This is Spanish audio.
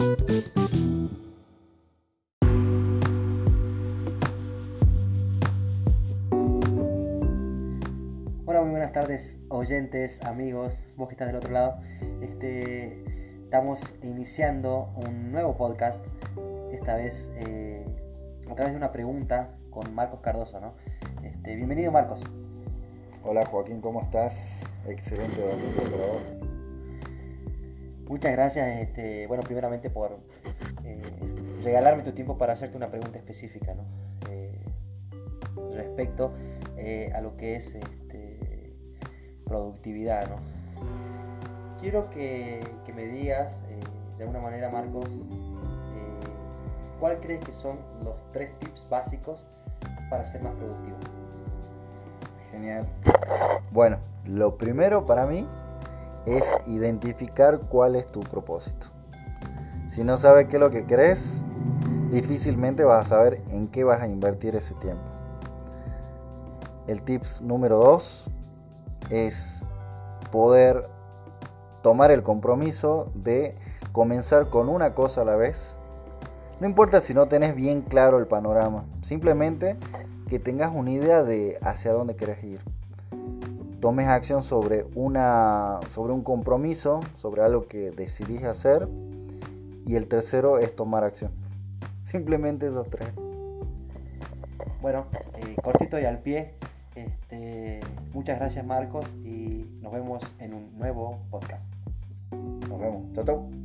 Hola, muy buenas tardes, oyentes, amigos, vos que estás del otro lado. Este, estamos iniciando un nuevo podcast, esta vez eh, a través de una pregunta con Marcos Cardoso, ¿no? Este, bienvenido, Marcos. Hola Joaquín, ¿cómo estás? Excelente domingo para vos. Muchas gracias, este, bueno, primeramente por eh, regalarme tu tiempo para hacerte una pregunta específica. Eh, respecto eh, a lo que es este, productividad. Quiero que, me digas, eh, de alguna manera, Marcos, ¿cuál crees que son los tres tips básicos para ser más productivo? Genial. Bueno, lo primero para mí es identificar cuál es tu propósito. Si no sabes qué es lo que querés, difícilmente vas a saber en qué vas a invertir ese tiempo. El tips número dos es poder tomar el compromiso de comenzar con una cosa a la vez. No importa si no tenés bien claro el panorama, simplemente que tengas una idea de hacia dónde querés ir. Tomes acción sobre, una, sobre un compromiso, sobre algo que decidís hacer. Y el tercero es tomar acción. Simplemente esos tres. Bueno, eh, cortito y al pie. Este, muchas gracias Marcos y nos vemos en un nuevo podcast. Nos vemos. Chau, chau.